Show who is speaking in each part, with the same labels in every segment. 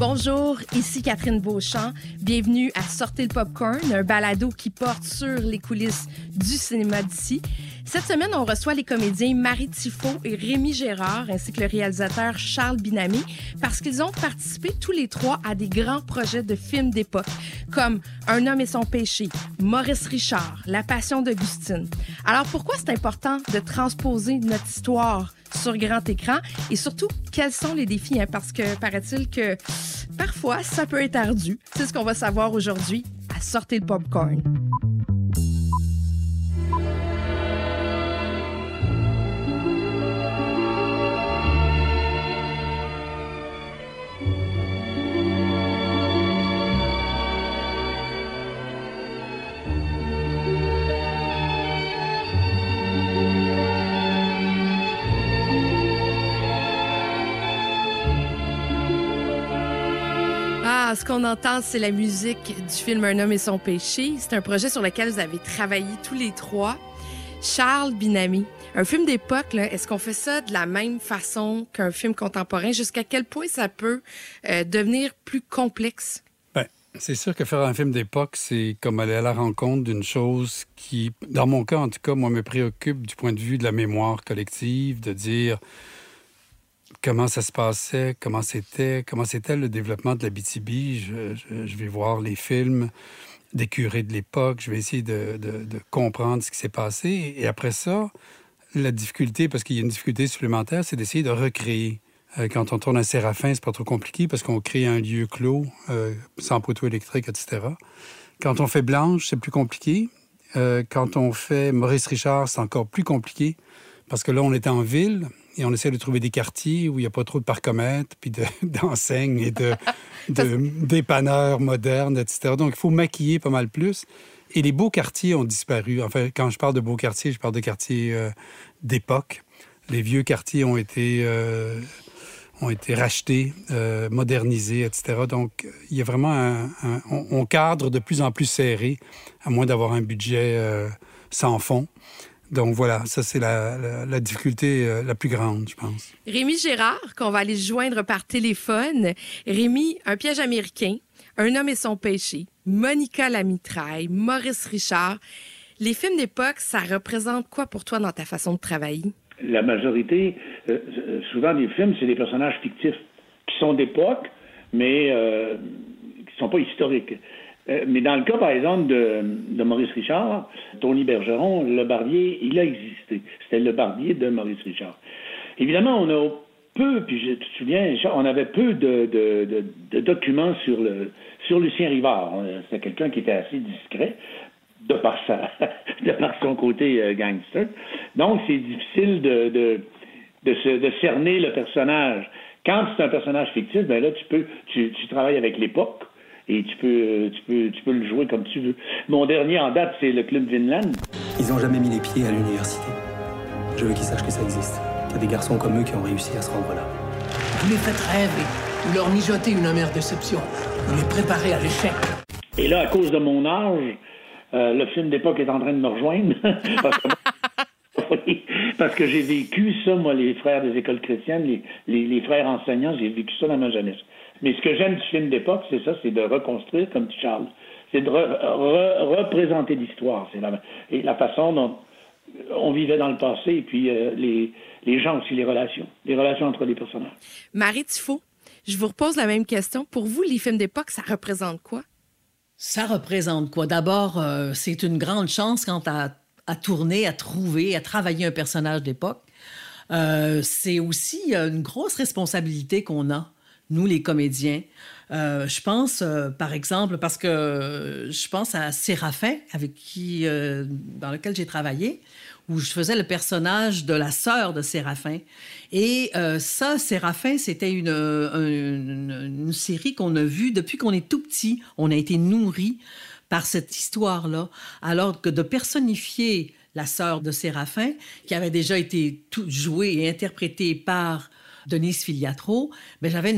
Speaker 1: Bonjour, ici Catherine Beauchamp. Bienvenue à Sortez le Popcorn, un balado qui porte sur les coulisses du cinéma d'ici. Cette semaine, on reçoit les comédiens Marie Tifo et Rémi Gérard, ainsi que le réalisateur Charles Binami, parce qu'ils ont participé tous les trois à des grands projets de films d'époque, comme Un homme et son péché, Maurice Richard, La passion d'Augustine. Alors pourquoi c'est important de transposer notre histoire sur grand écran? Et surtout quels sont les défis hein? parce que paraît-il que parfois ça peut être ardu. C'est ce qu'on va savoir aujourd'hui à sortir le popcorn. Ce qu'on entend, c'est la musique du film Un homme et son péché. C'est un projet sur lequel vous avez travaillé tous les trois. Charles Binami, un film d'époque, est-ce qu'on fait ça de la même façon qu'un film contemporain? Jusqu'à quel point ça peut euh, devenir plus complexe?
Speaker 2: Ben, c'est sûr que faire un film d'époque, c'est comme aller à la rencontre d'une chose qui, dans mon cas en tout cas, moi, me préoccupe du point de vue de la mémoire collective, de dire comment ça se passait, comment c'était, comment c'était le développement de la BTB. Je, vais voir les films des curés de l'époque, je vais essayer de, comprendre ce qui s'est passé. Et après ça, la difficulté, parce qu'il y a une difficulté supplémentaire, c'est d'essayer de recréer. Euh, quand on tourne un Séraphin, c'est pas trop compliqué parce qu'on crée un lieu clos, euh, sans poteau électrique, etc. Quand on fait Blanche, c'est plus compliqué. Euh, quand on fait Maurice Richard, c'est encore plus compliqué parce que là, on est en ville, et on essaie de trouver des quartiers où il n'y a pas trop de parcomètres, puis d'enseignes et de, dépanneurs modernes, etc. Donc, il faut maquiller pas mal plus. Et les beaux quartiers ont disparu. Enfin, quand je parle de beaux quartiers, je parle de quartiers euh, d'époque. Les vieux quartiers ont été, euh, ont été rachetés, euh, modernisés, etc. Donc, il y a vraiment un, on, on, cadre de plus en plus serré, à moins d'avoir un budget sans fond. Donc voilà, ça c'est la, difficulté euh, la plus grande, je pense.
Speaker 1: Rémi Gérard, qu'on va aller joindre par téléphone. Rémi, un piège américain, un homme et son péché, Monica la mitraille, Maurice Richard. Les films d'époque, ça représente quoi pour toi dans ta façon de travailler?
Speaker 3: La majorité, euh, euh, souvent des films, c'est des personnages fictifs qui sont d'époque, mais qui ne sont pas historiques. Euh, mais dans le cas, par exemple, de, Maurice Richard, Tony Bergeron, le barbier, il a existé. C'était le barbier de Maurice Richard. Évidemment, on a peu, puis je te souviens, on avait peu de, documents sur, Lucien Rivard. C'était quelqu'un qui était assez discret de par, son côté euh, gangster. Donc, c'est difficile de, cerner le personnage. Quand c'est un personnage fictif, ben là, tu peux, tu travailles avec l'époque et tu peux, tu peux, tu peux le jouer comme tu veux. Mon dernier en date, c'est le Club Vinland.
Speaker 4: Ils n'ont jamais mis les pieds à l'université. Je veux qu'ils sachent que ça existe. Il y a des garçons comme eux qui ont réussi à se rendre là.
Speaker 5: Vous les faites rêver. Vous leur mijotez une amère déception. Vous les préparez à l'échec.
Speaker 3: Et là, à cause de mon âge, euh, le film d'époque est en train de me rejoindre. parce que, j'ai vécu ça, moi, les frères des écoles chrétiennes, les, les, les frères enseignants, j'ai vécu ça dans ma jeunesse. Mais ce que j'aime du film d'époque, c'est ça, c'est de reconstruire, comme tu Charles. C'est de représenter l'histoire. C'est la, et la façon dont on vivait dans le passé, et puis euh, les, les gens aussi, les relations, les relations entre les personnages.
Speaker 1: Marie Tifo, je vous repose la même question. Pour vous, les films d'époque, ça représente quoi?
Speaker 5: Ça représente quoi? D'abord, euh, c'est une grande chance quand à, à tourner, à trouver, à travailler un personnage d'époque. Euh, c'est aussi une grosse responsabilité qu'on a nous les comédiens. Euh, je pense, euh, par exemple, parce que je pense à Séraphin, avec qui, euh, dans lequel j'ai travaillé, où je faisais le personnage de la sœur de Séraphin. Et ça, Séraphin, c'était une, une, série qu'on a vue depuis qu'on est tout petit. On a été nourris par cette histoire-là, alors que de personnifier la sœur de Séraphin, qui avait déjà été tout jouée et interprétée par Denise Filiatro, mais j'avais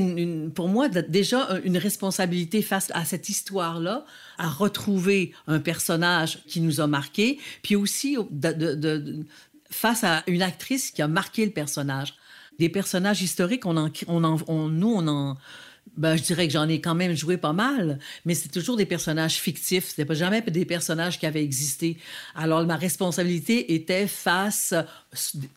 Speaker 5: pour moi déjà une responsabilité face à cette histoire-là, à retrouver un personnage qui nous a marqué, puis aussi face à une actrice qui a marqué le personnage. Des personnages historiques, on en, on nous, on en ben, je dirais que j'en ai quand même joué pas mal, mais c'est toujours des personnages fictifs. C'était pas jamais des personnages qui avaient existé. Alors, ma responsabilité était face,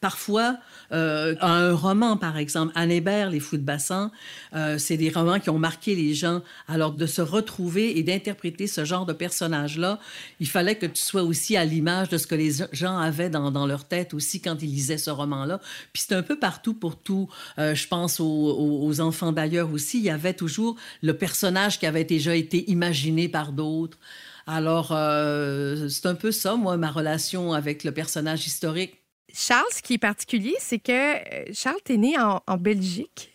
Speaker 5: parfois, euh, à un roman, par exemple. Anne Hébert, Les Fous de Bassan, euh, c'est des romans qui ont marqué les gens. Alors, de se retrouver et d'interpréter ce genre de personnage-là, il fallait que tu sois aussi à l'image de ce que les gens avaient dans, leur tête aussi quand ils lisaient ce roman-là. Puis c'est un peu partout pour tout. Euh, je pense aux, enfants d'ailleurs aussi. Avait toujours le personnage qui avait déjà été imaginé par d'autres. Alors, euh, c'est un peu ça, moi, ma relation avec le personnage historique.
Speaker 1: Charles, ce qui est particulier, c'est que euh, Charles, t'es né en, Belgique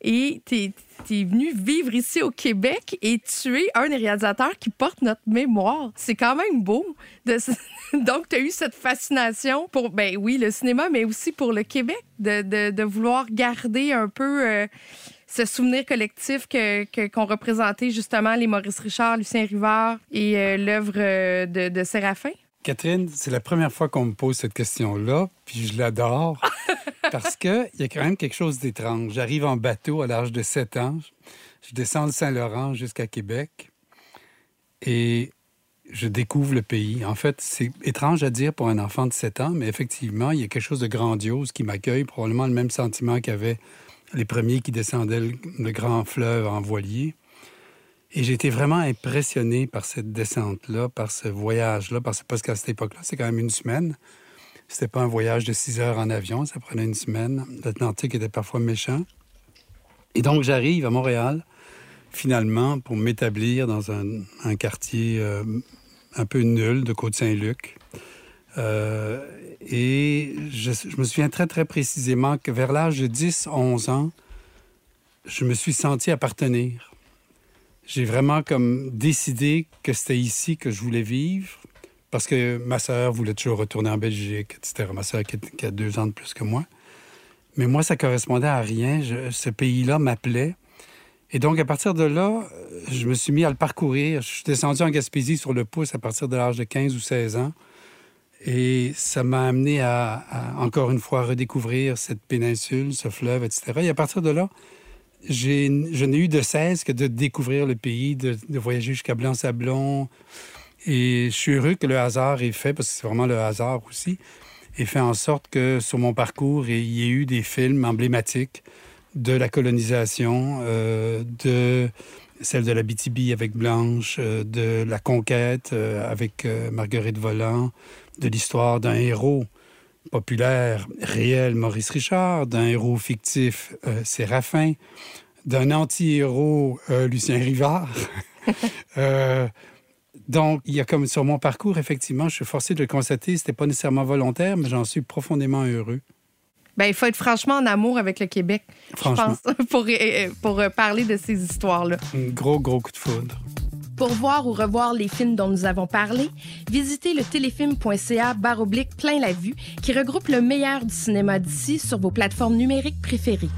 Speaker 1: et t'es es venu vivre ici au Québec et tu es un des réalisateurs qui porte notre mémoire. C'est quand même beau. Donc, tu as eu cette fascination pour, ben oui, le cinéma, mais aussi pour le Québec, de, de, de vouloir garder un peu... Euh, ce souvenir collectif que, qu'ont représenté justement les Maurice Richard, Lucien Rivard et euh, l'œuvre euh, de, de Séraphin?
Speaker 2: Catherine, c'est la première fois qu'on me pose cette question-là, puis je l'adore parce qu'il y a quand même quelque chose d'étrange. J'arrive en bateau à l'âge de 7 ans, je descends le Saint-Laurent jusqu'à Québec et je découvre le pays. En fait, c'est étrange à dire pour un enfant de 7 ans, mais effectivement, il y a quelque chose de grandiose qui m'accueille, probablement le même sentiment qu'avait les premiers qui descendaient le, grand fleuve en voilier. Et j'ai été vraiment impressionné par cette descente-là, par ce voyage-là, parce, qu'à cette époque-là, c'est quand même une semaine. C'était pas un voyage de six heures en avion, ça prenait une semaine. L'Atlantique était parfois méchant. Et donc, j'arrive à Montréal, finalement, pour m'établir dans un, quartier euh, un peu nul de Côte-Saint-Luc. Euh, et je, me souviens très, très précisément que vers l'âge de 10, 11 ans, je me suis senti appartenir. J'ai vraiment comme décidé que c'était ici que je voulais vivre parce que ma sœur voulait toujours retourner en Belgique, etc. Ma sœur qui, a deux ans de plus que moi. Mais moi, ça correspondait à rien. ce pays-là m'appelait. Et donc, à partir de là, je me suis mis à le parcourir. Je suis descendu en Gaspésie sur le pouce à partir de l'âge de 15 ou 16 ans. Et ça m'a amené à, encore une fois, redécouvrir cette péninsule, ce fleuve, etc. Et à partir de là, je n'ai eu de cesse que de découvrir le pays, de, voyager jusqu'à Blanc-Sablon. Et je suis heureux que le hasard ait fait, parce que c'est vraiment le hasard aussi, ait fait en sorte que sur mon parcours, il y ait eu des films emblématiques de la colonisation, euh, de celle de la BTB avec Blanche, euh, de la conquête euh, avec Marguerite Volant, de l'histoire d'un héros populaire réel, Maurice Richard, d'un héros fictif, euh, Séraphin, d'un anti-héros, euh, Lucien Rivard. Euh, donc, il y a comme sur mon parcours, effectivement, je suis forcé de le constater, c'était pas nécessairement volontaire, mais j'en suis profondément heureux.
Speaker 1: Ben, il faut être franchement en amour avec le Québec, je pense, pour, pour parler de ces histoires-là.
Speaker 2: Un gros, gros coup de foudre.
Speaker 1: Pour voir ou revoir les films dont nous avons parlé, visitez le téléfilm.ca baroblique plein la vue qui regroupe le meilleur du cinéma d'ici sur vos plateformes numériques préférées.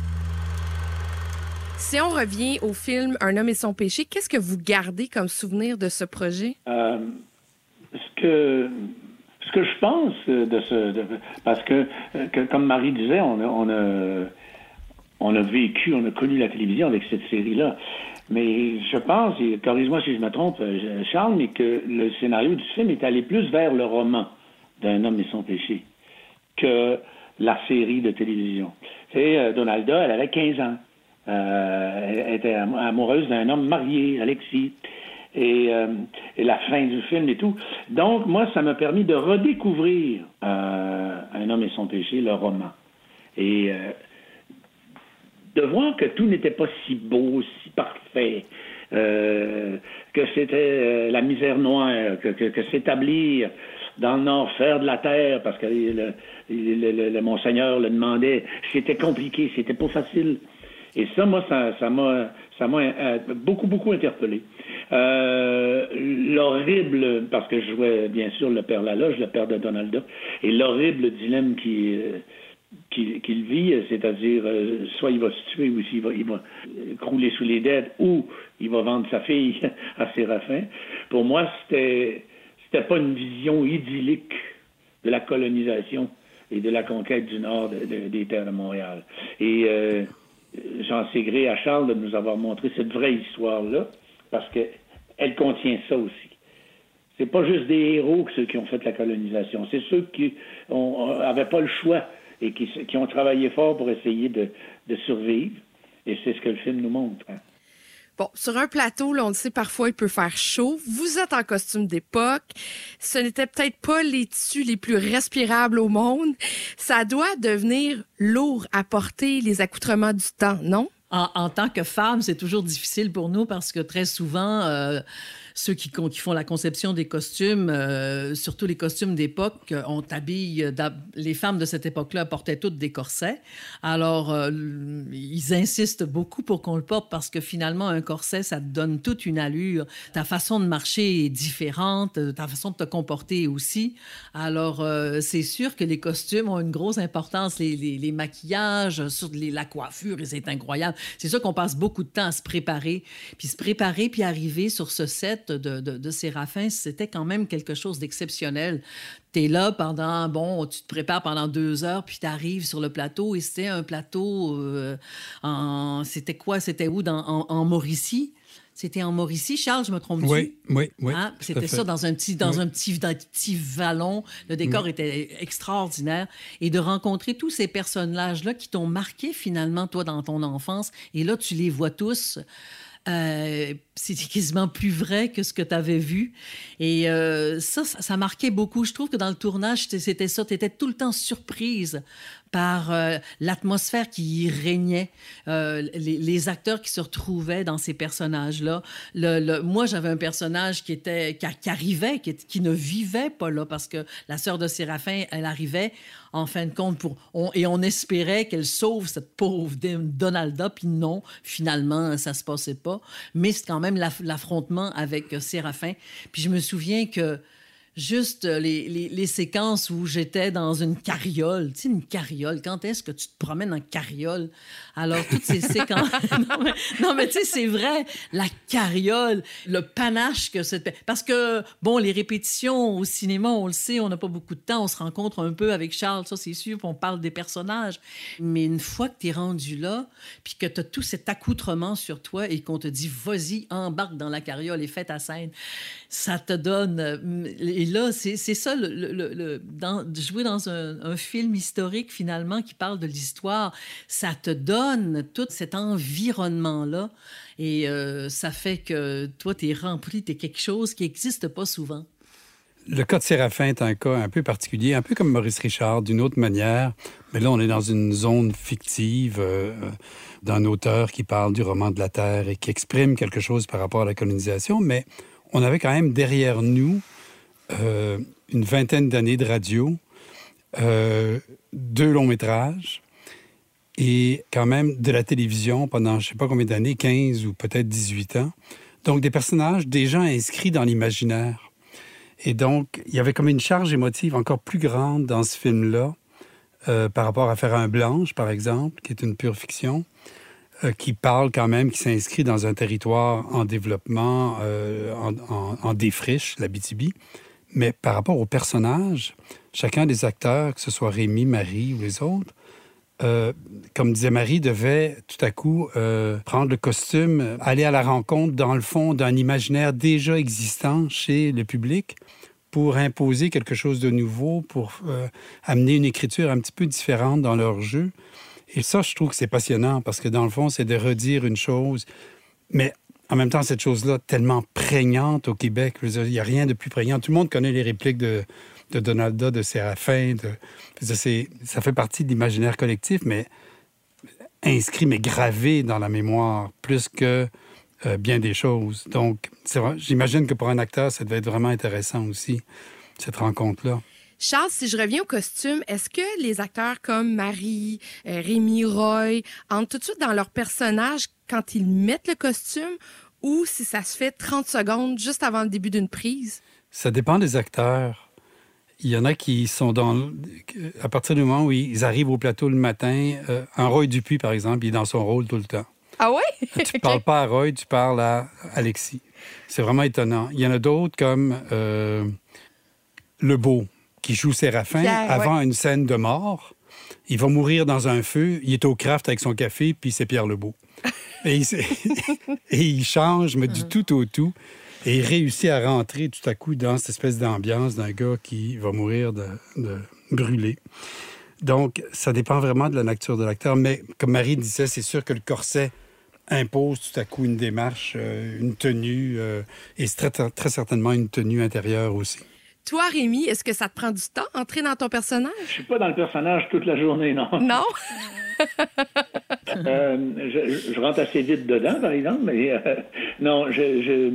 Speaker 1: Si on revient au film Un homme et son péché, qu'est-ce que vous gardez comme souvenir de ce projet?
Speaker 3: Euh, ce que ce que je pense de ce parce que, comme Marie disait, on a on a vécu, on a connu la télévision avec cette série-là. Mais je pense, et corrige-moi si je me trompe, euh, Charles, mais que le scénario du film est allé plus vers le roman d'un homme et son péché que la série de télévision. C'est euh, Donalda, elle avait 15 ans. Euh, elle était amoureuse d'un homme marié, Alexis. Et, et, la fin du film et tout. Donc, moi, ça m'a permis de redécouvrir Un homme et son péché, le roman. Et de voir que tout n'était pas si beau, si parfait, euh, que c'était euh, la misère noire, que, s'établir dans le de la terre, parce que le, le, Monseigneur le demandait, c'était compliqué, c'était pas facile. Et ça, moi, ça m'a, ça m'a euh, beaucoup, beaucoup interpellé. Euh, l'horrible, parce que je jouais bien sûr le père Laloge, le père de Donalda, et l'horrible dilemme qui, qu'il vit, c'est-à-dire euh, soit il va se tuer ou il va, il va crouler sous les dettes ou il va vendre sa fille à Séraphin. Pour moi, c'était c'était pas une vision idyllique de la colonisation et de la conquête du nord des terres de Montréal. Et euh, j'en sais gré à Charles de nous avoir montré cette vraie histoire-là, parce qu'elle contient ça aussi. C'est pas juste des héros ceux qui ont fait la colonisation, c'est ceux qui n'avaient pas le choix et qui, ont travaillé fort pour essayer de, de survivre. Et c'est ce que le film nous montre. Hein.
Speaker 1: Bon, sur un plateau, là, on le sait, parfois, il peut faire chaud. Vous êtes en costume d'époque. Ce n'était peut-être pas les tissus les plus respirables au monde. Ça doit devenir lourd à porter les accoutrements du temps, non?
Speaker 5: En, tant que femme, c'est toujours difficile pour nous parce que très souvent, euh, ceux qui, font la conception des costumes, euh, surtout les costumes d'époque, euh, on habille. Euh, les femmes de cette époque-là portaient toutes des corsets. Alors, ils insistent beaucoup pour qu'on le porte parce que finalement, un corset, ça te donne toute une allure. Ta façon de marcher est différente, ta façon de te comporter aussi. Alors, c'est sûr que les costumes ont une grosse importance. Les, les, maquillages, sur les, la coiffure, c'est incroyable. C'est sûr qu'on passe beaucoup de temps à se préparer, puis se préparer, puis arriver sur ce set de, de, Séraphin, c'était quand même quelque chose d'exceptionnel. Tu es là pendant, bon, tu te prépares pendant deux heures, puis tu arrives sur le plateau, et c'était un plateau, euh, en, c'était quoi, c'était où, dans, en, Mauricie? C'était en Mauricie, Charles, je me trompe
Speaker 2: Oui, oui, oui.
Speaker 5: Ah, c'était ça, dans un petit, dans un petit, dans un petit vallon. Le décor était extraordinaire. Et de rencontrer tous ces personnages-là qui t'ont marqué finalement, toi, dans ton enfance. Et là, tu les vois tous. Euh, c'était quasiment plus vrai que ce que tu avais vu. Et euh, ça, ça marquait beaucoup. Je trouve que dans le tournage, c'était ça. Tu étais tout le temps surprise par euh, l'atmosphère qui y régnait, euh, les, acteurs qui se retrouvaient dans ces personnages-là. Moi, j'avais un personnage qui, était, qui, arrivait, qui, ne vivait pas là, parce que la sœur de Séraphin, elle arrivait en fin de compte pour... et on espérait qu'elle sauve cette pauvre Donalda, puis non, finalement, ça se passait pas. Mais c'est quand même l'affrontement avec Séraphin. Puis je me souviens que juste euh, les, les, séquences où j'étais dans une carriole. Tu sais, une carriole, quand est-ce que tu te promènes en carriole? Alors, toutes ces séquences... non, mais, tu sais, c'est vrai, la carriole, le panache que c'était... Parce que, bon, les répétitions au cinéma, on le sait, on n'a pas beaucoup de temps, on se rencontre un peu avec Charles, ça c'est sûr, puis on parle des personnages. Mais une fois que tu es rendu là, puis que tu as tout cet accoutrement sur toi et qu'on te dit, vas-y, embarque dans la carriole et fais ta scène, ça te donne et là, c'est ça, jouer dans un, film historique, finalement, qui parle de l'histoire, ça te donne tout cet environnement-là. Et euh, ça fait que toi, tu es rempli, tu es quelque chose qui n'existe pas souvent.
Speaker 2: Le cas de Séraphin est un cas un peu particulier, un peu comme Maurice Richard, d'une autre manière. Mais là, on est dans une zone fictive euh, d'un auteur qui parle du roman de la Terre et qui exprime quelque chose par rapport à la colonisation. Mais on avait quand même derrière nous euh, une vingtaine d'années de radio, euh, deux longs métrages et quand même de la télévision pendant je ne sais pas combien d'années, 15 ou peut-être 18 ans. Donc des personnages déjà inscrits dans l'imaginaire. Et donc, il y avait comme une charge émotive encore plus grande dans ce film-là euh, par rapport à Faire un Blanche, par exemple, qui est une pure fiction, qui parle quand même, qui s'inscrit dans un territoire en développement, en, en, en, défriche, la BTB. Mais par rapport aux personnages, chacun des acteurs, que ce soit Rémi, Marie ou les autres, euh, comme disait Marie, devait tout à coup euh, prendre le costume, aller à la rencontre, dans le fond, d'un imaginaire déjà existant chez le public pour imposer quelque chose de nouveau, pour euh, amener une écriture un petit peu différente dans leur jeu. Et ça, je trouve que c'est passionnant parce que dans le fond, c'est de redire une chose, mais en même temps, cette chose-là, tellement prégnante au Québec, il n'y a rien de plus prégnant. Tout le monde connaît les répliques de, de Donalda, de Séraphin. Ça fait partie de l'imaginaire collectif, mais inscrit, mais gravé dans la mémoire, plus que euh, bien des choses. Donc, j'imagine que pour un acteur, ça devait être vraiment intéressant aussi, cette rencontre-là.
Speaker 1: Charles, si je reviens au costume, est-ce que les acteurs comme Marie, euh, Rémi Roy entrent tout de suite dans leur personnage quand ils mettent le costume ou si ça se fait 30 secondes juste avant le début d'une prise?
Speaker 2: Ça dépend des acteurs. Il y en a qui sont dans. À partir du moment où ils arrivent au plateau le matin, euh, un Roy Dupuis, par exemple, il est dans son rôle tout le temps.
Speaker 1: Ah oui?
Speaker 2: tu ne parles pas à Roy, tu parles à Alexis. C'est vraiment étonnant. Il y en a d'autres comme euh, Le Beau qui joue Séraphin avant une scène de mort. il va mourir dans un feu, il est au craft avec son café, puis c'est Pierre Lebeau. et, il, et il change, mais du tout au tout. Et il réussit à rentrer tout à coup dans cette espèce d'ambiance d'un gars qui va mourir de, de brûler. Donc, ça dépend vraiment de la nature de l'acteur. Mais comme Marie disait, c'est sûr que le corset impose tout à coup une démarche, euh, une tenue, euh, et très, très certainement une tenue intérieure aussi.
Speaker 1: Toi, Rémi, est-ce que ça te prend du temps, entrer dans ton personnage?
Speaker 3: Je suis pas dans le personnage toute la journée, non.
Speaker 1: Non?
Speaker 3: euh, je, je, rentre assez vite dedans, par exemple, mais euh, non, je, je,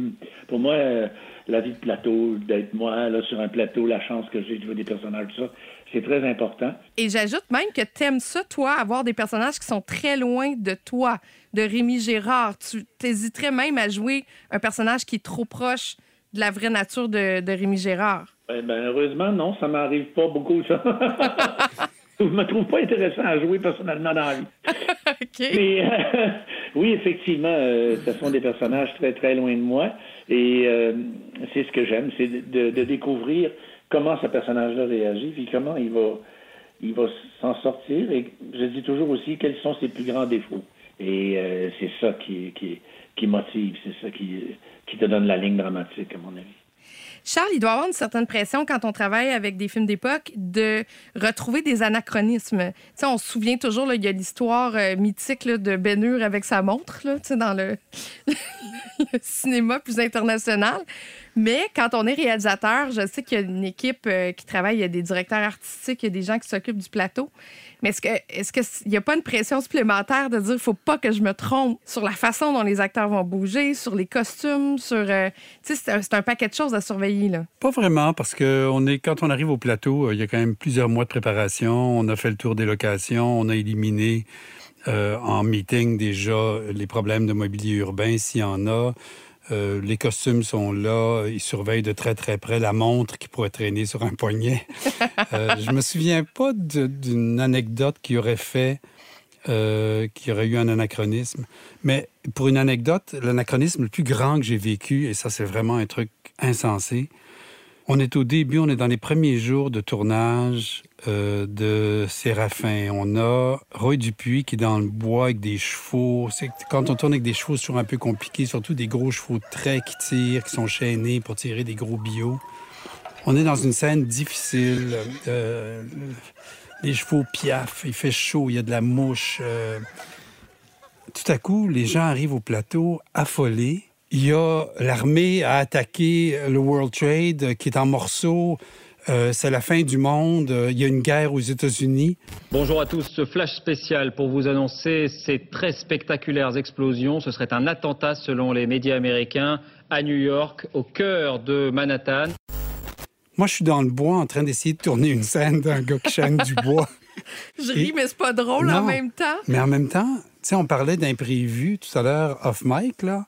Speaker 3: pour moi, euh, la vie de plateau, d'être moi là, sur un plateau, la chance que j'ai de jouer des personnages, tout ça, c'est très important.
Speaker 1: Et j'ajoute même que tu aimes ça, toi, avoir des personnages qui sont très loin de toi, de Rémi Gérard. Tu hésiterais même à jouer un personnage qui est trop proche de la vraie nature de, de Rémi Gérard?
Speaker 3: Eh ben, heureusement, non, ça m'arrive pas beaucoup, ça. je me trouve pas intéressant à jouer personnellement dans la vie. Mais euh, oui, effectivement, euh, ce sont des personnages très, très loin de moi. Et euh, c'est ce que j'aime, c'est de, de, découvrir comment ce personnage-là réagit, puis comment il va, il va s'en sortir. Et je dis toujours aussi quels sont ses plus grands défauts. Et c'est ça qui, qui, qui motive, c'est ça qui, qui te donne la ligne dramatique, à mon avis.
Speaker 1: Charles, il doit avoir une certaine pression quand on travaille avec des films d'époque de retrouver des anachronismes. sais, on se souvient toujours, il y a l'histoire euh, mythique de Hur avec sa montre là, dans le, le, cinéma plus international. Mais quand on est réalisateur, je sais qu'il y a une équipe euh, qui travaille, il y a des directeurs artistiques, il y a des gens qui s'occupent du plateau. Mais est-ce qu'il n'y a pas une pression supplémentaire de dire faut pas que je me trompe sur la façon dont les acteurs vont bouger, sur les costumes, sur euh, tu sais c'est un, paquet de choses à surveiller là.
Speaker 2: Pas vraiment parce que quand on arrive au plateau, il y a quand même plusieurs mois de préparation, on a fait le tour des locations, on a éliminé euh, en meeting déjà les problèmes de mobilier urbain s'il y en a. Euh, les costumes sont là. Ils surveillent de très, très près la montre qui pourrait traîner sur un poignet. euh, je me souviens pas d'une anecdote qui aurait fait, euh, qui aurait eu un anachronisme. Mais pour une anecdote, l'anachronisme le plus grand que j'ai vécu, et ça, c'est vraiment un truc insensé, on est au début, on est dans les premiers jours de tournage euh, de Séraphin. On a Roy Dupuis qui est dans le bois avec des chevaux. Quand on tourne avec des chevaux, c'est toujours un peu compliqué, surtout des gros chevaux trait qui tirent, qui sont chaînés pour tirer des gros bio. On est dans une scène difficile. Euh, les chevaux piaffent, il fait chaud, il y a de la mouche. Euh... Tout à coup, les gens arrivent au plateau affolés il y a l'armée a attaqué le World Trade euh, qui est en morceaux. Euh, c'est la fin du monde. Euh, il y a une guerre aux États-Unis.
Speaker 6: Bonjour à tous. Ce flash spécial pour vous annoncer ces très spectaculaires explosions. Ce serait un attentat selon les médias américains à New York, au cœur de Manhattan.
Speaker 2: Moi, je suis dans le bois en train d'essayer de tourner une scène d'un gars qui chaîne du bois.
Speaker 1: Je ris, mais c'est pas drôle non, en même temps.
Speaker 2: Mais en même temps, tu sais, on parlait d'imprévu tout à l'heure off mic, là.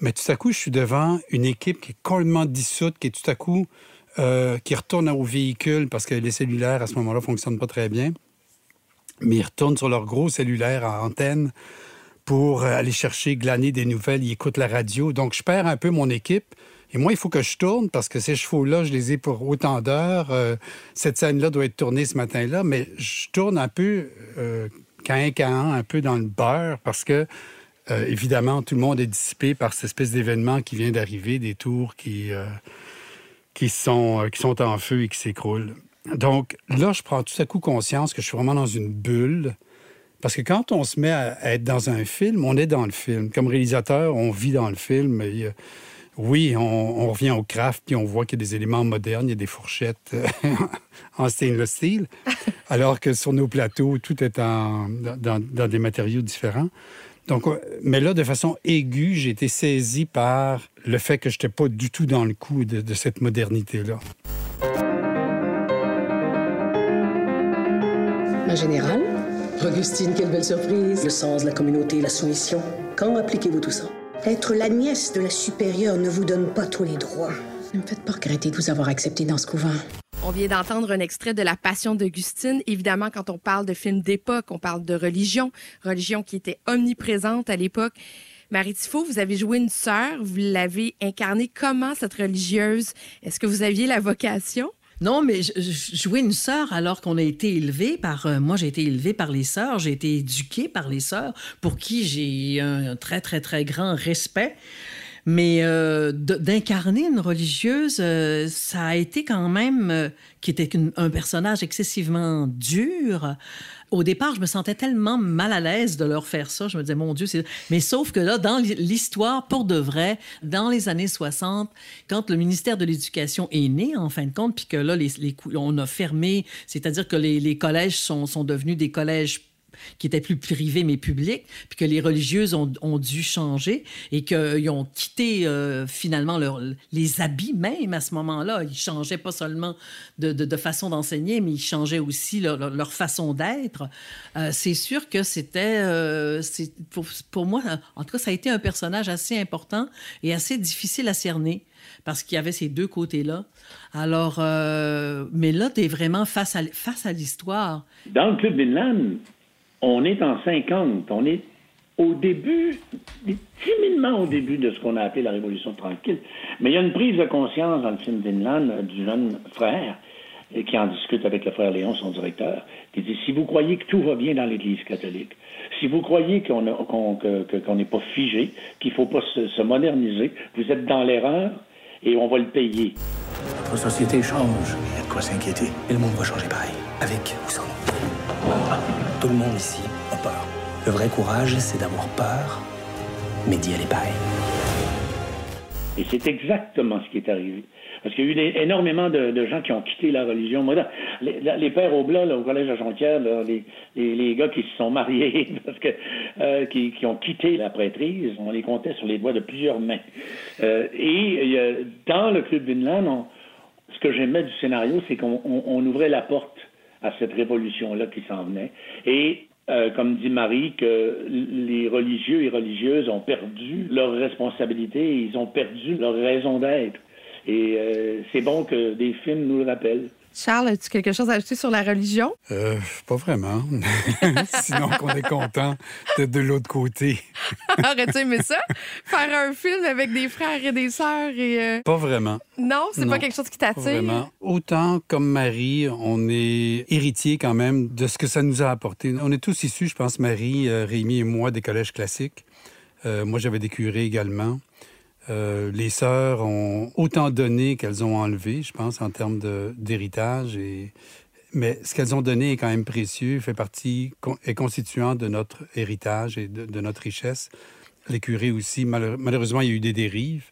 Speaker 2: Mais tout à coup, je suis devant une équipe qui est complètement dissoute, qui est tout à coup, euh, qui retourne au véhicule parce que les cellulaires à ce moment-là ne fonctionnent pas très bien. Mais ils retournent sur leur gros cellulaire à antenne pour aller chercher, glaner des nouvelles. Ils écoutent la radio. Donc, je perds un peu mon équipe. Et moi, il faut que je tourne parce que ces chevaux-là, je les ai pour autant d'heures. Euh, cette scène-là doit être tournée ce matin-là. Mais je tourne un peu, euh, qu'un un peu dans le beurre parce que euh, évidemment, tout le monde est dissipé par cette espèce d'événement qui vient d'arriver, des tours qui, euh, qui, sont, euh, qui sont en feu et qui s'écroulent. Donc là, je prends tout à coup conscience que je suis vraiment dans une bulle. Parce que quand on se met à être dans un film, on est dans le film. Comme réalisateur, on vit dans le film. Et, oui, on, on, revient au craft, puis on voit qu'il y a des éléments modernes, il y a des fourchettes en stainless steel, alors que sur nos plateaux, tout est en, dans, dans des matériaux différents. Donc, mais là, de façon aiguë, j'ai été saisi par le fait que je n'étais pas du tout dans le coup de, de cette modernité-là.
Speaker 7: Ma générale, Augustine, quelle belle surprise. Le sens de la communauté, la soumission. Quand appliquez-vous tout ça?
Speaker 8: Être la nièce de la supérieure ne vous donne pas tous les droits.
Speaker 7: Ne me faites pas regretter de vous avoir accepté dans ce couvent.
Speaker 1: On vient d'entendre un extrait de La Passion d'Augustine. Évidemment, quand on parle de films d'époque, on parle de religion, religion qui était omniprésente à l'époque. Marie Tifo, vous avez joué une sœur, vous l'avez incarnée. Comment cette religieuse? Est-ce que vous aviez la vocation?
Speaker 5: Non, mais jouer une sœur alors qu'on a été élevé par... Euh, moi, j'ai été élevé par les sœurs, j'ai été éduqué par les sœurs, pour qui j'ai un très, très, très grand respect. Mais euh, d'incarner une religieuse, euh, ça a été quand même, euh, qui était un personnage excessivement dur. Au départ, je me sentais tellement mal à l'aise de leur faire ça. Je me disais, mon Dieu, c'est... Mais sauf que là, dans l'histoire, pour de vrai, dans les années 60, quand le ministère de l'Éducation est né, en fin de compte, puis que là, les, on a fermé, c'est-à-dire que les, collèges sont, sont devenus des collèges qui était plus privé mais public, puis que les religieuses ont, dû changer et qu'ils ont quitté euh, finalement leur, les habits même à ce moment-là. Ils changeaient pas seulement de, façon d'enseigner, mais ils changeaient aussi leur, façon d'être. Euh, c'est sûr que c'était, euh, pour, moi, en tout cas, ça a été un personnage assez important et assez difficile à cerner parce qu'il y avait ces deux côtés-là. Alors, mais là, tu es vraiment face à, face à l'histoire.
Speaker 3: Dans le Club Binlan, on est en 50, on est au début, timidement au début de ce qu'on a appelé la Révolution tranquille. Mais il y a une prise de conscience dans le film d'Inland euh, du jeune frère qui en discute avec le frère Léon, son directeur, qui dit si vous croyez que tout va bien dans l'Église catholique, si vous croyez qu'on n'est pas figé, qu'il ne faut pas se, moderniser, vous êtes dans l'erreur et on va le payer.
Speaker 4: Notre société change, il y a de quoi s'inquiéter. Et le monde va changer pareil, avec ou sans tout le monde ici a peur. Le vrai courage, c'est d'avoir peur, mais d'y aller pareil.
Speaker 3: Et c'est exactement ce qui est arrivé. Parce qu'il y a eu énormément de, gens qui ont quitté la religion. Les, pères au blanc, au collège à Jonquière, les, les, gars qui se sont mariés, parce que, euh, qui, ont quitté la prêtrise, on les comptait sur les doigts de plusieurs mains. Euh, et dans le Club Vinland, ce que j'aimais du scénario, c'est qu'on ouvrait la porte à cette révolution-là qui s'en venait. Et euh, comme dit Marie, que les religieux et religieuses ont perdu leur responsabilité, ils ont perdu leur raison d'être. Et euh, c'est bon que des films nous le rappellent.
Speaker 1: Charles, as-tu quelque chose à ajouter sur la religion?
Speaker 2: Euh, pas vraiment. Sinon qu'on est content d'être de l'autre côté.
Speaker 1: Aurais-tu aimé ça? Faire un film avec des frères et des sœurs et... Euh,
Speaker 2: pas vraiment.
Speaker 1: Non? C'est pas quelque chose qui t'attire?
Speaker 2: Vraiment. Autant comme Marie, on est héritier quand même de ce que ça nous a apporté. On est tous issus, je pense, Marie, euh, Rémi et moi, des collèges classiques. Euh, moi, j'avais des curés également. Euh, les sœurs ont autant donné qu'elles ont enlevé, je pense, en termes d'héritage. Mais ce qu'elles ont donné est quand même précieux, fait partie, est constituant de notre héritage et de, notre richesse. Les curés aussi, malheureusement, il y a eu des dérives,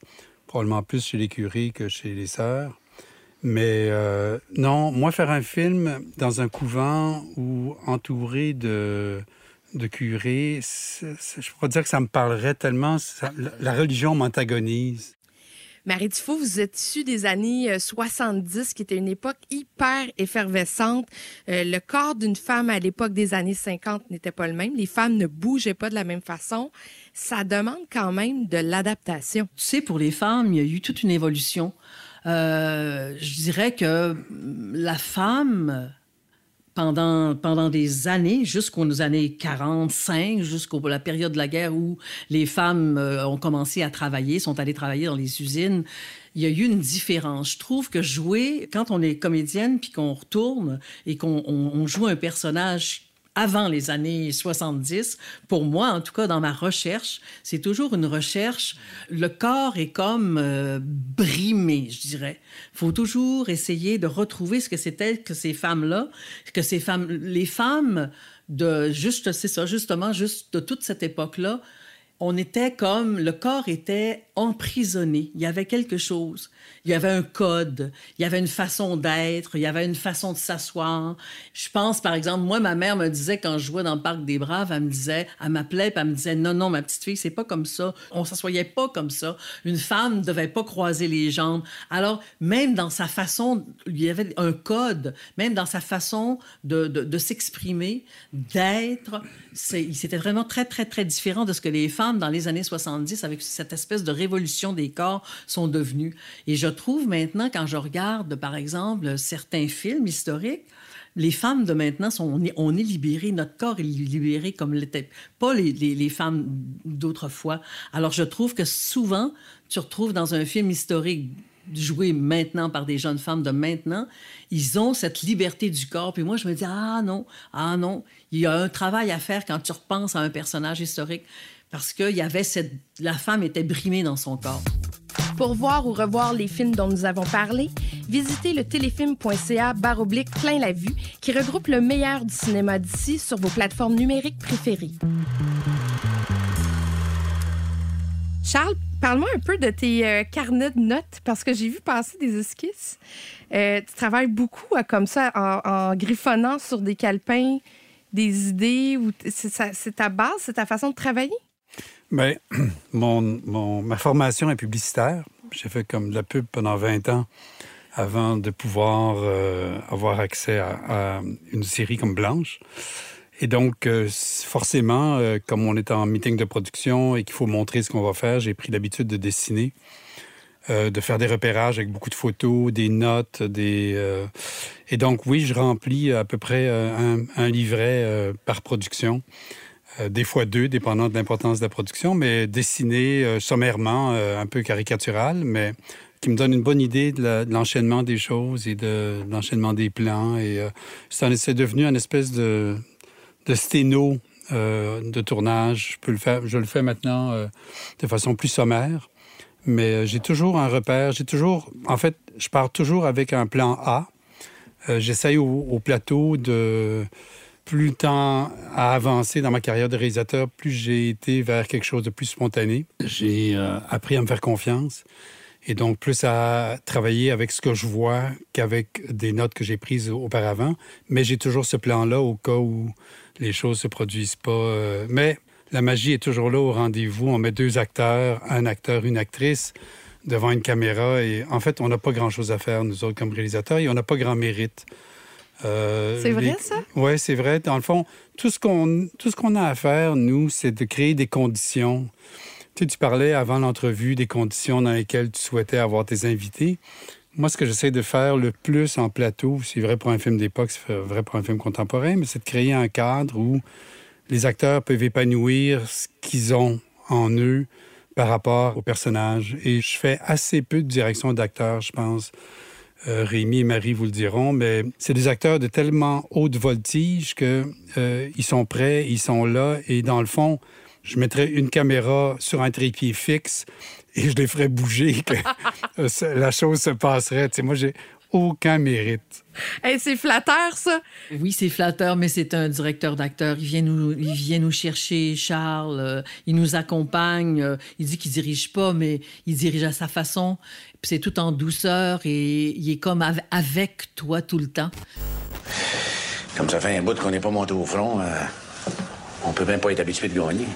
Speaker 2: probablement plus chez les curés que chez les sœurs. Mais euh, non, moi, faire un film dans un couvent ou entouré de, de curé, je pourrais dire que ça me parlerait tellement. la religion m'antagonise.
Speaker 1: Marie Tifo, vous êtes issue des années 70, euh, qui était une époque hyper effervescente. Euh, le corps d'une femme à l'époque des années 50 n'était pas le même. Les femmes ne bougeaient pas de la même façon. Ça demande quand même de l'adaptation.
Speaker 5: Tu sais, pour les femmes, il y a eu toute une évolution. Euh, je dirais que la femme pendant, pendant des années, jusqu'aux années 45, jusqu'à la période de la guerre où les femmes euh, ont commencé à travailler, sont allées travailler dans les usines. Il y a eu une différence. Je trouve que jouer, quand on est comédienne, puis qu'on retourne et qu'on joue un personnage avant les années 70. Pour moi, en tout cas, dans ma recherche, c'est toujours une recherche. Le corps est comme euh, brimé, je dirais. Il faut toujours essayer de retrouver ce que c'était que ces femmes-là, que ces femmes, les femmes de juste, c'est ça, justement, juste de toute cette époque-là, on était comme, le corps était emprisonné. Il y avait quelque chose. Il y avait un code. Il y avait une façon d'être. Il y avait une façon de s'asseoir. Je pense, par exemple, moi, ma mère me disait, quand je jouais dans le Parc des Braves, elle me disait, elle m'appelait, elle me disait, non, non, ma petite fille, c'est pas comme ça. On s'assoyait pas comme ça. Une femme ne devait pas croiser les jambes. Alors, même dans sa façon, il y avait un code, même dans sa façon de, de, de s'exprimer, d'être, c'était vraiment très, très, très différent de ce que les femmes dans les années 70, avec cette espèce de révolution des corps, sont devenues. Et je trouve maintenant, quand je regarde, par exemple, certains films historiques, les femmes de maintenant, sont, on, est, on est libéré, notre corps est libéré comme l'était pas les, les, les femmes d'autrefois. Alors je trouve que souvent, tu retrouves dans un film historique joués maintenant par des jeunes femmes de maintenant, ils ont cette liberté du corps. Puis moi, je me dis, ah non, ah non, il y a un travail à faire quand tu repenses à un personnage historique parce que y avait cette... la femme était brimée dans son corps.
Speaker 1: Pour voir ou revoir les films dont nous avons parlé, visitez le téléfilm.ca baroblique plein la vue qui regroupe le meilleur du cinéma d'ici sur vos plateformes numériques préférées. Charles, parle-moi un peu de tes euh, carnets de notes parce que j'ai vu passer des esquisses. Euh, tu travailles beaucoup euh, comme ça en, en, griffonnant sur des calepins des idées ou c'est ta base, c'est ta façon de travailler?
Speaker 2: Bien, mon, mon, ma formation est publicitaire. J'ai fait comme de la pub pendant 20 ans avant de pouvoir euh, avoir accès à, une série comme Blanche. Et donc, euh, forcément, euh, comme on est en meeting de production et qu'il faut montrer ce qu'on va faire, j'ai pris l'habitude de dessiner, de faire des repérages avec beaucoup de photos, des notes, des... Et donc, oui, je remplis à peu près un, livret par production. Euh, des fois deux, dépendant de l'importance de la production, mais dessiné euh, sommairement, euh, un peu caricatural, mais qui me donne une bonne idée de l'enchaînement des choses et de, l'enchaînement des plans. Et euh, c'est devenu une espèce de, de sténo de tournage. Je le fais maintenant de façon plus sommaire, mais j'ai toujours un repère. J'ai toujours, en fait, je pars toujours avec un plan A. J'essaye au plateau de plus le temps a avancé dans ma carrière de réalisateur, plus j'ai été vers quelque chose de plus spontané. J'ai euh, appris à me faire confiance et donc plus à travailler avec ce que je vois qu'avec des notes que j'ai prises auparavant. Mais j'ai toujours ce plan-là au cas où les choses se produisent pas. Euh, mais la magie est toujours là au rendez-vous. On met deux acteurs, un acteur, une actrice devant une caméra et en fait, on n'a pas grand-chose à faire, nous autres, comme réalisateurs, et on n'a pas grand mérite.
Speaker 1: Euh, c'est vrai, les... ça?
Speaker 2: Oui, c'est vrai. Dans le fond, tout ce qu'on qu'on a à faire, nous, c'est de créer des conditions. Tu sais, tu parlais avant l'entrevue des conditions dans lesquelles tu souhaitais avoir tes invités. Moi, ce que j'essaie de faire le plus en plateau, c'est vrai pour un film d'époque, c'est vrai pour un film contemporain, mais c'est de créer un cadre où les acteurs peuvent épanouir ce qu'ils ont en eux par rapport aux personnages. Et je fais assez peu de direction d'acteurs, je pense. Euh, Rémi et Marie vous le diront, mais c'est des acteurs de tellement haute voltige que euh, ils sont prêts, ils sont là, et dans le fond, je mettrais une caméra sur un trépied fixe et je les ferais bouger, que euh, la chose se passerait. Tu sais, moi, j'ai aucun mérite.
Speaker 1: Hey, c'est flatteur, ça.
Speaker 5: Oui, c'est flatteur, mais c'est un directeur d'acteur. Il vient nous, il vient nous chercher, Charles. Euh, il nous accompagne. Euh, il dit qu'il dirige pas, mais il dirige à sa façon. Puis c'est tout en douceur et il est comme av avec toi tout le temps.
Speaker 9: Comme ça fait un bout qu'on n'est pas monté au front, euh, on peut même pas être habitué de gagner.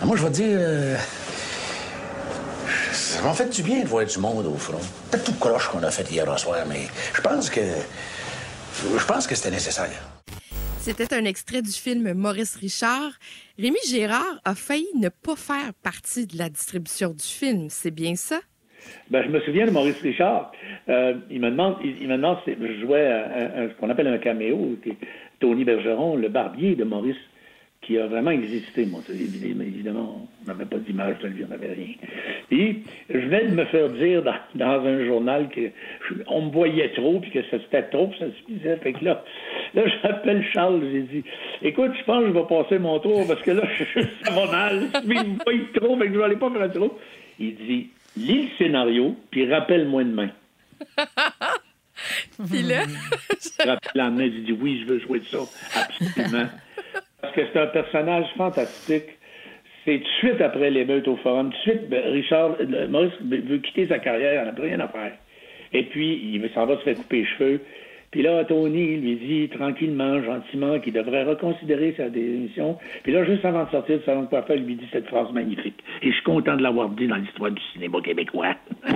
Speaker 9: Mais moi, je vais te dire, euh, ça m'a fait du bien de voir du monde au front. Peut-être tout croche qu'on a fait hier soir, mais je pense que je pense que c'était nécessaire.
Speaker 1: C'était un extrait du film Maurice Richard. Rémi Gérard a failli ne pas faire partie de la distribution du film. C'est bien ça?
Speaker 3: Ben, je me souviens de Maurice Richard. Euh, il me demande, il, me demande je jouais un, ce qu'on appelle un caméo, Tony Bergeron, le barbier de Maurice, qui a vraiment existé. Moi, évidemment, on n'avait pas d'image de lui, on n'avait rien. Puis, je venais de me faire dire dans, un journal que je, on me voyait trop, puis que c'était trop, ça suffisait. Fait que là, là j'appelle Charles, j'ai dit, écoute, je pense que je vais passer mon tour, parce que là, ça va mal. Il me voit trop, fait que je vais pas faire trop. Il dit, lis le scénario, puis rappelle-moi demain.
Speaker 1: puis là...
Speaker 3: Rappelle il dit oui, je veux jouer de ça, absolument. Parce que c'est un personnage fantastique. C'est tout de suite après l'émeute au forum. Tout de suite, ben, Richard, Maurice veut quitter sa carrière, il n'a plus rien à faire. Et puis, il s'en va se faire couper les cheveux. Puis là, Tony lui dit tranquillement, gentiment, qu'il devrait reconsidérer sa démission. Puis là, juste avant de sortir de salon de coiffeur, il lui dit cette phrase magnifique. Et je suis content de l'avoir dit dans l'histoire du cinéma québécois.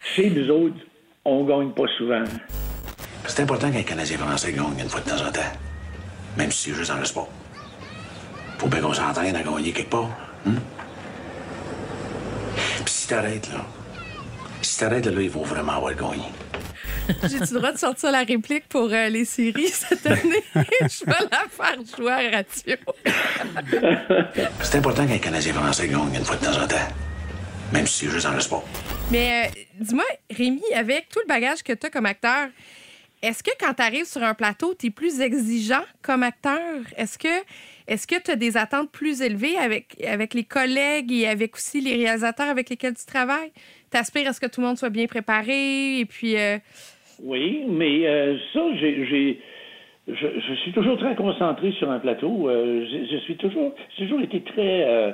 Speaker 3: Chez nous autres, on gagne pas souvent.
Speaker 9: C'est important qu'un Canadien français gagne une fois de temps en temps. Même si c'est juste dans le sport. Faut bien qu'on s'entraîne à gagner quelque part. Hein? Puis si t'arrêtes, là, si t'arrêtes, là, il faut vraiment avoir gagné.
Speaker 1: J'ai-tu le droit de sortir la réplique pour euh, les séries cette année? je vais la faire jouer à radio.
Speaker 9: C'est important qu'un Canadien français gagne une fois de temps en temps. Même si c'est juste dans le sport.
Speaker 1: Mais euh, dis-moi, Rémi, avec tout le bagage que tu as comme acteur, est-ce que quand tu arrives sur un plateau, tu es plus exigeant comme acteur? Est-ce que est-ce que tu as des attentes plus élevées avec, avec les collègues et avec aussi les réalisateurs avec lesquels tu travailles? Tu aspires à ce que tout le monde soit bien préparé et puis. euh,
Speaker 3: Oui, mais euh, ça, j'ai, je, suis toujours très concentré sur un plateau. Euh, je, suis toujours, j'ai toujours été très euh,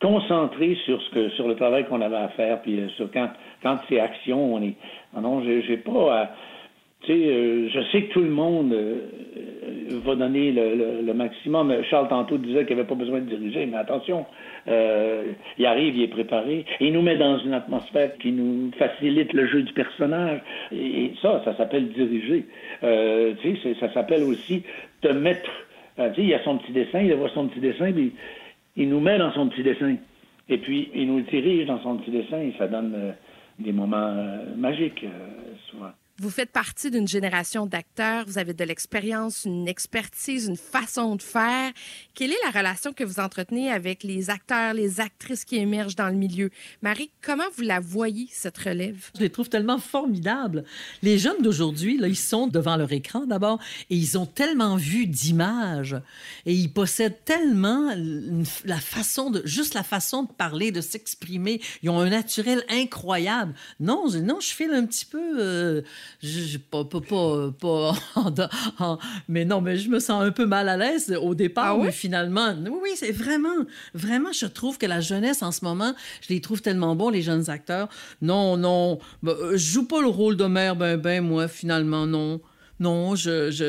Speaker 3: concentré sur ce que, sur le travail qu'on avait à faire. Puis sur quand, quand c'est action, on est. Ah non, j'ai pas. à- tu sais, euh, je sais que tout le monde euh, euh, va donner le, le- le maximum. Charles tantôt disait qu'il n'y avait pas besoin de diriger, mais attention, euh, il arrive, il est préparé, il nous met dans une atmosphère qui nous facilite le jeu du personnage. Et, ça, ça s'appelle diriger. Euh, tu sais, ça s'appelle aussi te mettre. euh, tu sais, il a son petit dessin, il voit son petit dessin, puis il nous met dans son petit dessin. Et puis, il nous dirige dans son petit dessin, et ça donne des moments magiques, souvent.
Speaker 1: Vous faites partie d'une génération d'acteurs, vous avez de l'expérience, une expertise, une façon de faire. Quelle est la relation que vous entretenez avec les acteurs, les actrices qui émergent dans le milieu? Marie, comment vous la voyez, cette relève?
Speaker 5: Je les trouve tellement formidables. Les jeunes d'aujourd'hui, ils sont devant leur écran d'abord et ils ont tellement vu d'images et ils possèdent tellement la façon de, juste la façon de parler, de s'exprimer. Ils ont un naturel incroyable. Non, je, non, je file un petit peu, euh, je, pas, pas, pas, pas en- en- mais non, mais je me sens un peu mal à l'aise au départ,
Speaker 1: Ah
Speaker 5: mais finalement, oui, oui, c'est vraiment, vraiment, je trouve que la jeunesse en ce moment, je les trouve tellement bons, les jeunes acteurs. Non, non, ben, euh, je joue pas le rôle de mère, ben, ben, moi, finalement, non. Non, je, je,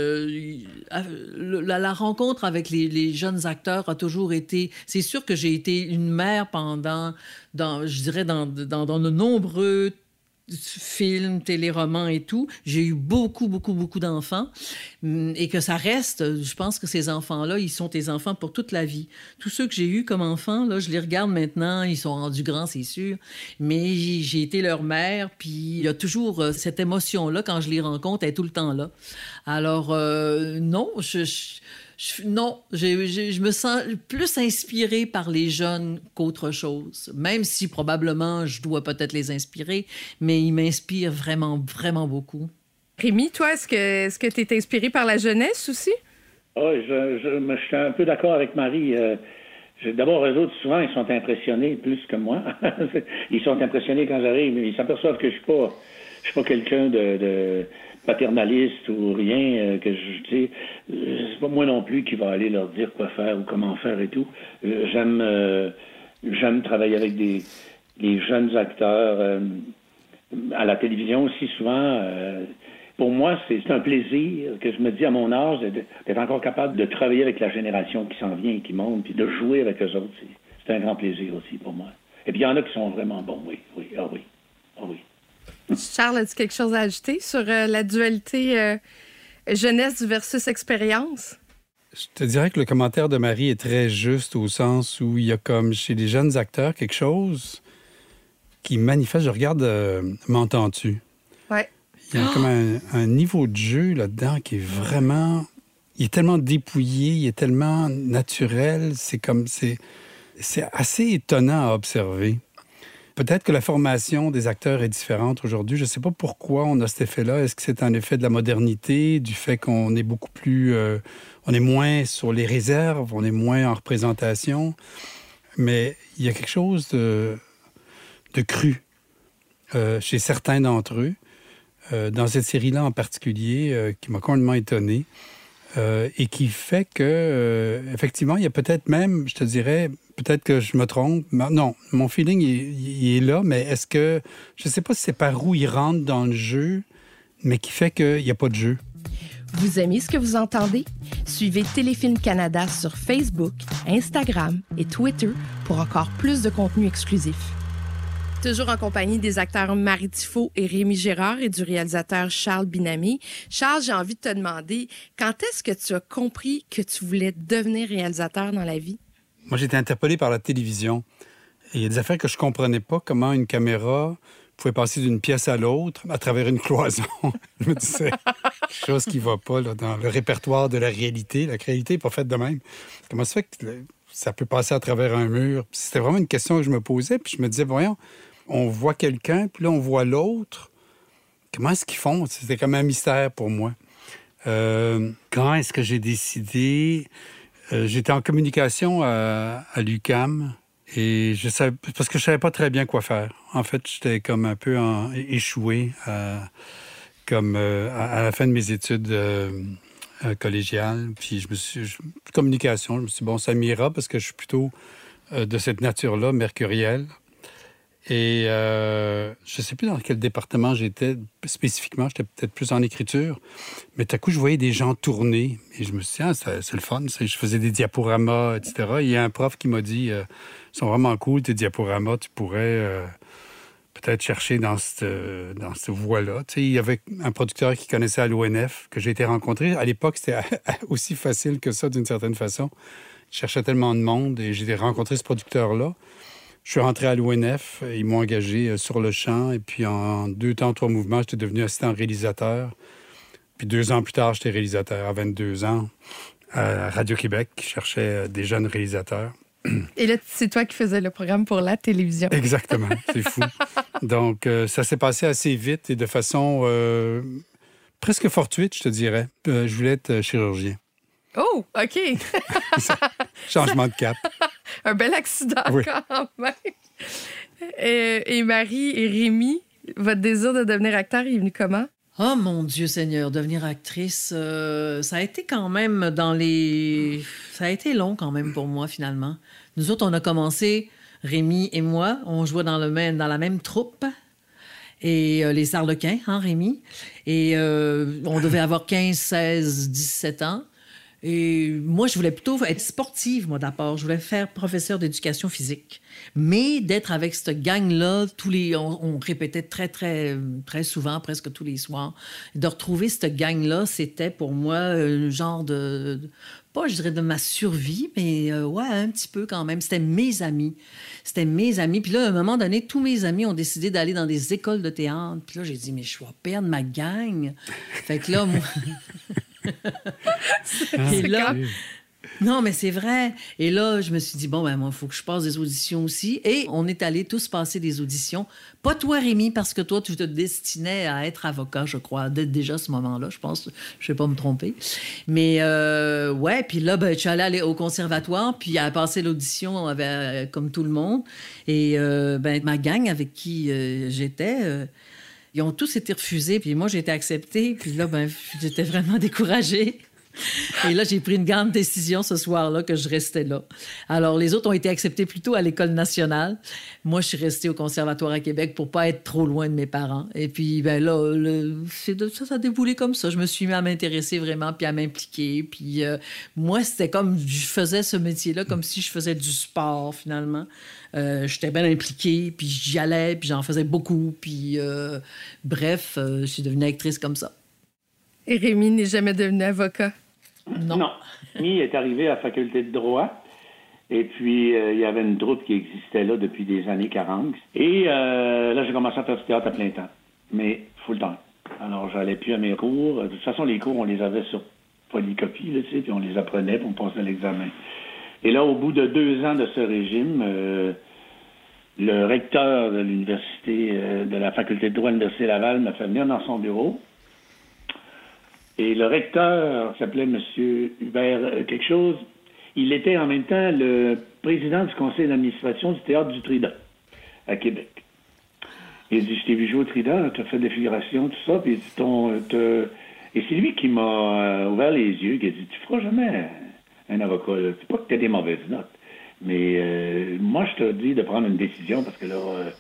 Speaker 5: euh, la, la rencontre avec les, les jeunes acteurs a toujours été. C'est sûr que j'ai été une mère pendant, dans, je dirais, dans, dans, dans de nombreux films, téléromans et tout. J'ai eu beaucoup, beaucoup, beaucoup d'enfants hum, et que ça reste. Je pense que ces enfants-là, ils sont tes enfants pour toute la vie. Tous ceux que j'ai eus comme enfants, là, je les regarde maintenant, ils sont rendus grands, c'est sûr, mais j'ai été leur mère, puis il y a toujours euh, cette émotion-là quand je les rencontre, elle est tout le temps là. Alors, euh, non, je- je- non, je me sens plus inspirée par les jeunes qu'autre chose, même si probablement je dois peut-être les inspirer, mais ils m'inspirent vraiment, vraiment beaucoup.
Speaker 1: Rémi, toi, est-ce que est-ce que tu es inspiré par la jeunesse aussi?
Speaker 3: Ah, je, je, suis un peu d'accord avec Marie. Euh, D'abord, eux autres, souvent, ils sont impressionnés plus que moi. ils sont impressionnés quand j'arrive, mais ils s'aperçoivent que je suis pas, je suis pas quelqu'un de, de paternaliste ou rien. euh, que je, sais, euh, c'est pas moi non plus qui va aller leur dire quoi faire ou comment faire et tout. Euh, J'aime, j'aime travailler avec des, jeunes acteurs. à la télévision aussi souvent. pour moi, c'est un plaisir que je me dis à mon âge d'être encore capable de travailler avec la génération qui s'en vient et qui monte, puis de jouer avec eux autres. C'est un grand plaisir aussi pour moi. Et puis il y en a qui sont vraiment bons, oui, oui, ah oui, ah oui.
Speaker 1: Charles, as-tu quelque chose à ajouter sur euh, la dualité euh, jeunesse versus expérience?
Speaker 2: Je te dirais que le commentaire de Marie est très juste au sens où il y a comme chez les jeunes acteurs quelque chose qui manifeste. Je regarde euh, M'entends-tu?
Speaker 1: Ouais.
Speaker 2: Il y a comme un, un niveau de jeu là-dedans qui est vraiment. Il est tellement dépouillé, il est tellement naturel. C'est comme. C'est, c'est assez étonnant à observer. Peut-être que la formation des acteurs est différente aujourd'hui. Je ne sais pas pourquoi on a cet effet-là. Est-ce que c'est un effet de la modernité, du fait qu'on est beaucoup plus. euh, on est moins sur les réserves, on est moins en représentation? Mais il y a quelque chose de, cru euh, chez certains d'entre eux, euh, dans cette série-là en particulier, qui m'a complètement étonné. Euh, et qui fait que, euh, effectivement, il y a peut-être même, je te dirais, peut-être que je me trompe. non, mon feeling, il, il est là, mais est-ce que, je ne sais pas si c'est par où il rentre dans le jeu, mais qui fait qu'il n'y a pas de jeu.
Speaker 1: Vous aimez ce que vous entendez? Suivez Téléfilm Canada sur Facebook, Instagram et Twitter pour encore plus de contenu exclusif. Toujours en compagnie des acteurs Marie Tifo et Rémi Gérard et du réalisateur Charles Binamé. Charles, j'ai envie de te demander, quand est-ce que tu as compris que tu voulais devenir réalisateur dans la vie?
Speaker 2: Moi, j'étais interpellé par la télévision. Il y a des affaires que je comprenais pas, comment une caméra pouvait passer d'une pièce à l'autre à travers une cloison. je me disais, chose qui ne va pas là, dans le répertoire de la réalité. La réalité n'est pas faite de même. Comment ça fait que ça peut passer à travers un mur? C'était vraiment une question que je me posais. Puis je me disais, voyons, on voit quelqu'un, puis là, on voit l'autre. Comment est-ce qu'ils font? C'était comme un mystère pour moi. Euh, quand est-ce que j'ai décidé? Euh, j'étais en communication à, à l'UCAM et je savais, parce que je savais pas très bien quoi faire. En fait, j'étais comme un peu échoué comme euh, à, la fin de mes études collégiales. Puis je me suis... communication, je me suis dit, bon, ça m'ira parce que je suis plutôt de cette nature-là, mercurielle. Et euh, je ne sais plus dans quel département j'étais spécifiquement. J'étais peut-être plus en écriture. Mais tout à coup, je voyais des gens tourner. Et je me suis dit, ah, c'est le fun. Je faisais des diaporamas, etc. il y a un prof qui m'a dit, euh, ils sont vraiment cool, tes diaporamas. Tu pourrais euh, peut-être chercher dans cette, dans cette voie-là. Il y avait un producteur qui connaissait à l'ONF que j'ai été rencontré. À l'époque, c'était aussi facile que ça, d'une certaine façon. Je cherchais tellement de monde et j'ai rencontré ce producteur-là. Je suis rentré à l'ONF. Ils m'ont engagé euh, sur le champ. Et puis, en deux temps, trois mouvements, j'étais devenu assistant réalisateur. Puis deux ans plus tard, j'étais réalisateur à 22 ans à Radio-Québec. Je cherchais euh, des jeunes réalisateurs.
Speaker 1: Et là, c'est toi qui faisais le programme pour la télévision.
Speaker 2: Exactement, c'est fou. Donc, euh, ça s'est passé assez vite et de façon presque fortuite, je te dirais. je voulais être chirurgien.
Speaker 1: Oh, OK.
Speaker 2: Changement de cap.
Speaker 1: Un bel accident quand même. Et, Marie et Rémi, votre désir de devenir acteur est venu comment?
Speaker 5: Oh mon Dieu Seigneur, devenir actrice, euh, ça a été quand même dans les... Ça a été long quand même pour moi finalement. Nous autres, on a commencé, Rémi et moi, on jouait dans, le même, dans la même troupe. Et euh, les Arlequins, hein, Rémi? Et euh, on devait avoir 15, 16, 17 ans. Et moi, je voulais plutôt être sportive, moi, d'abord. Je voulais faire professeur d'éducation physique. Mais d'être avec cette gang-là, tous les, on, répétait très, très, très souvent, presque tous les soirs. De retrouver cette gang-là, c'était pour moi un genre de, pas, je dirais, de ma survie, mais euh, ouais, un petit peu quand même. C'était mes amis. C'était mes amis. Puis là, à un moment donné, tous mes amis ont décidé d'aller dans des écoles de théâtre. Puis là, j'ai dit, mais je vais perdre ma gang. Fait que là, moi... et là, non, mais c'est vrai. Et là, je me suis dit, bon, ben, il faut que je passe des auditions aussi. Et on est allés tous passer des auditions. Pas toi, Rémi, parce que toi, tu te destinais à être avocat, je crois, déjà à ce moment-là, je pense. Je vais pas me tromper. Mais, euh, ouais, puis là, ben, je suis allée aller au conservatoire, puis à passer l'audition euh, comme tout le monde. Et, euh, ben, ma gang avec qui j'étais, ils ont tous été refusés, puis moi, j'ai été acceptée. Puis là, ben, j'étais vraiment découragée. Et là, j'ai pris une grande décision ce soir-là que je restais là. Alors, les autres ont été acceptés plutôt à l'École nationale. Moi, je suis restée au Conservatoire à Québec pour pas être trop loin de mes parents. Et puis, ben là, ça, ça a déboulé comme ça. Je me suis mis à m'intéresser vraiment, puis à m'impliquer. Puis euh, moi, c'était comme, je faisais ce métier-là comme si je faisais du sport, finalement. Euh, j'étais bien impliquée, puis j'y allais, puis j'en faisais beaucoup. Puis, euh, bref, je suis devenue actrice comme ça.
Speaker 1: Et Rémi n'est jamais devenu avocat?
Speaker 3: Non. non. Rémi est arrivé à la faculté de droit. Et puis, euh, il y avait une troupe qui existait là depuis des années 40. Et là, j'ai commencé à faire du théâtre à plein temps, mais full temps. Alors, j'allais plus à mes cours. De toute façon, les cours, on les avait sur polycopie, là, sais, puis on les apprenait, puis on passait l'examen. Et là, au bout de deux ans de ce régime, le recteur de l'université, euh, de la faculté de droit de l'Université Laval m'a fait venir dans son bureau. Et le recteur s'appelait M. Hubert euh, quelque chose. Il était en même temps le président du conseil d'administration du théâtre du Trident à Québec. Il dit, je t'ai vu jouer au Trident, tu as fait des figurations, tout ça, puis il dit, ton, et c'est lui qui m'a ouvert les yeux, qui a dit, tu feras jamais un avocat, c'est pas que tu as des mauvaises notes. Mais euh, moi, je te dis de prendre une décision parce que là, euh,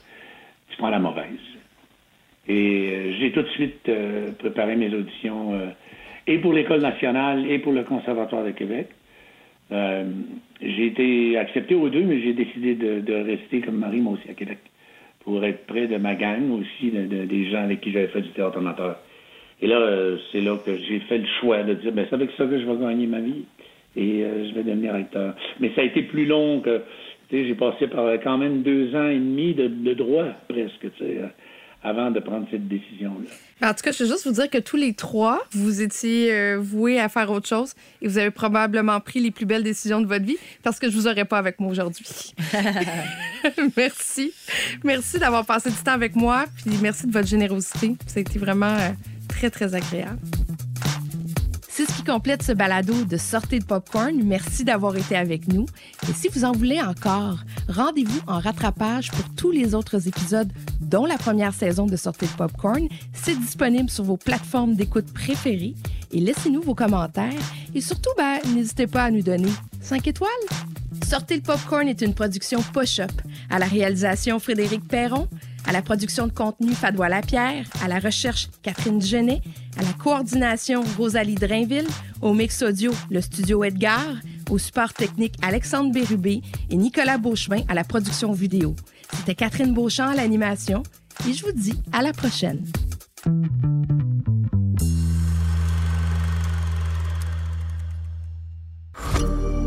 Speaker 3: tu prends la mauvaise. Et euh, j'ai tout de suite préparé mes auditions et pour l'École nationale et pour le Conservatoire de Québec. j'ai été accepté aux deux, mais j'ai décidé de, rester comme Marie, moi aussi, à Québec, pour être près de ma gang aussi, des gens avec qui j'avais fait du théâtre amateur. Et là, c'est là que j'ai fait le choix de dire, ben, c'est avec ça que je vais gagner ma vie et euh, je vais devenir acteur. Mais ça a été plus long que, tu sais, j'ai passé par quand même deux ans et demi de, droit, presque, tu sais, avant de prendre cette décision-là.
Speaker 1: En tout cas, je veux juste vous dire que tous les trois, vous étiez euh, voués à faire autre chose et vous avez probablement pris les plus belles décisions de votre vie parce que je vous aurais pas avec moi aujourd'hui. merci. Merci d'avoir passé du temps avec moi puis merci de votre générosité. Ça a été vraiment euh, très, très agréable. C'est ce qui complète ce balado de Sortez de Popcorn. Merci d'avoir été avec nous. Et si vous en voulez encore, rendez-vous en rattrapage pour tous les autres épisodes, dont la première saison de Sortez de Popcorn. C'est disponible sur vos plateformes d'écoute préférées. Et laissez-nous vos commentaires. Et surtout, ben, n'hésitez pas à nous donner 5 étoiles. Sortez le Popcorn est une production Push-Up. À la réalisation, Frédéric Perron. À la production de contenu, Fadois Lapierre. À la recherche, Catherine Genet. À la coordination, Rosalie Drainville. Au mix audio, le studio Edgar. Au support technique, Alexandre Bérubé et Nicolas Beauchemin à la production vidéo. C'était Catherine Beauchamp à l'animation. Et je vous dis à la prochaine.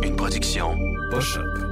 Speaker 10: Une production Push-Up.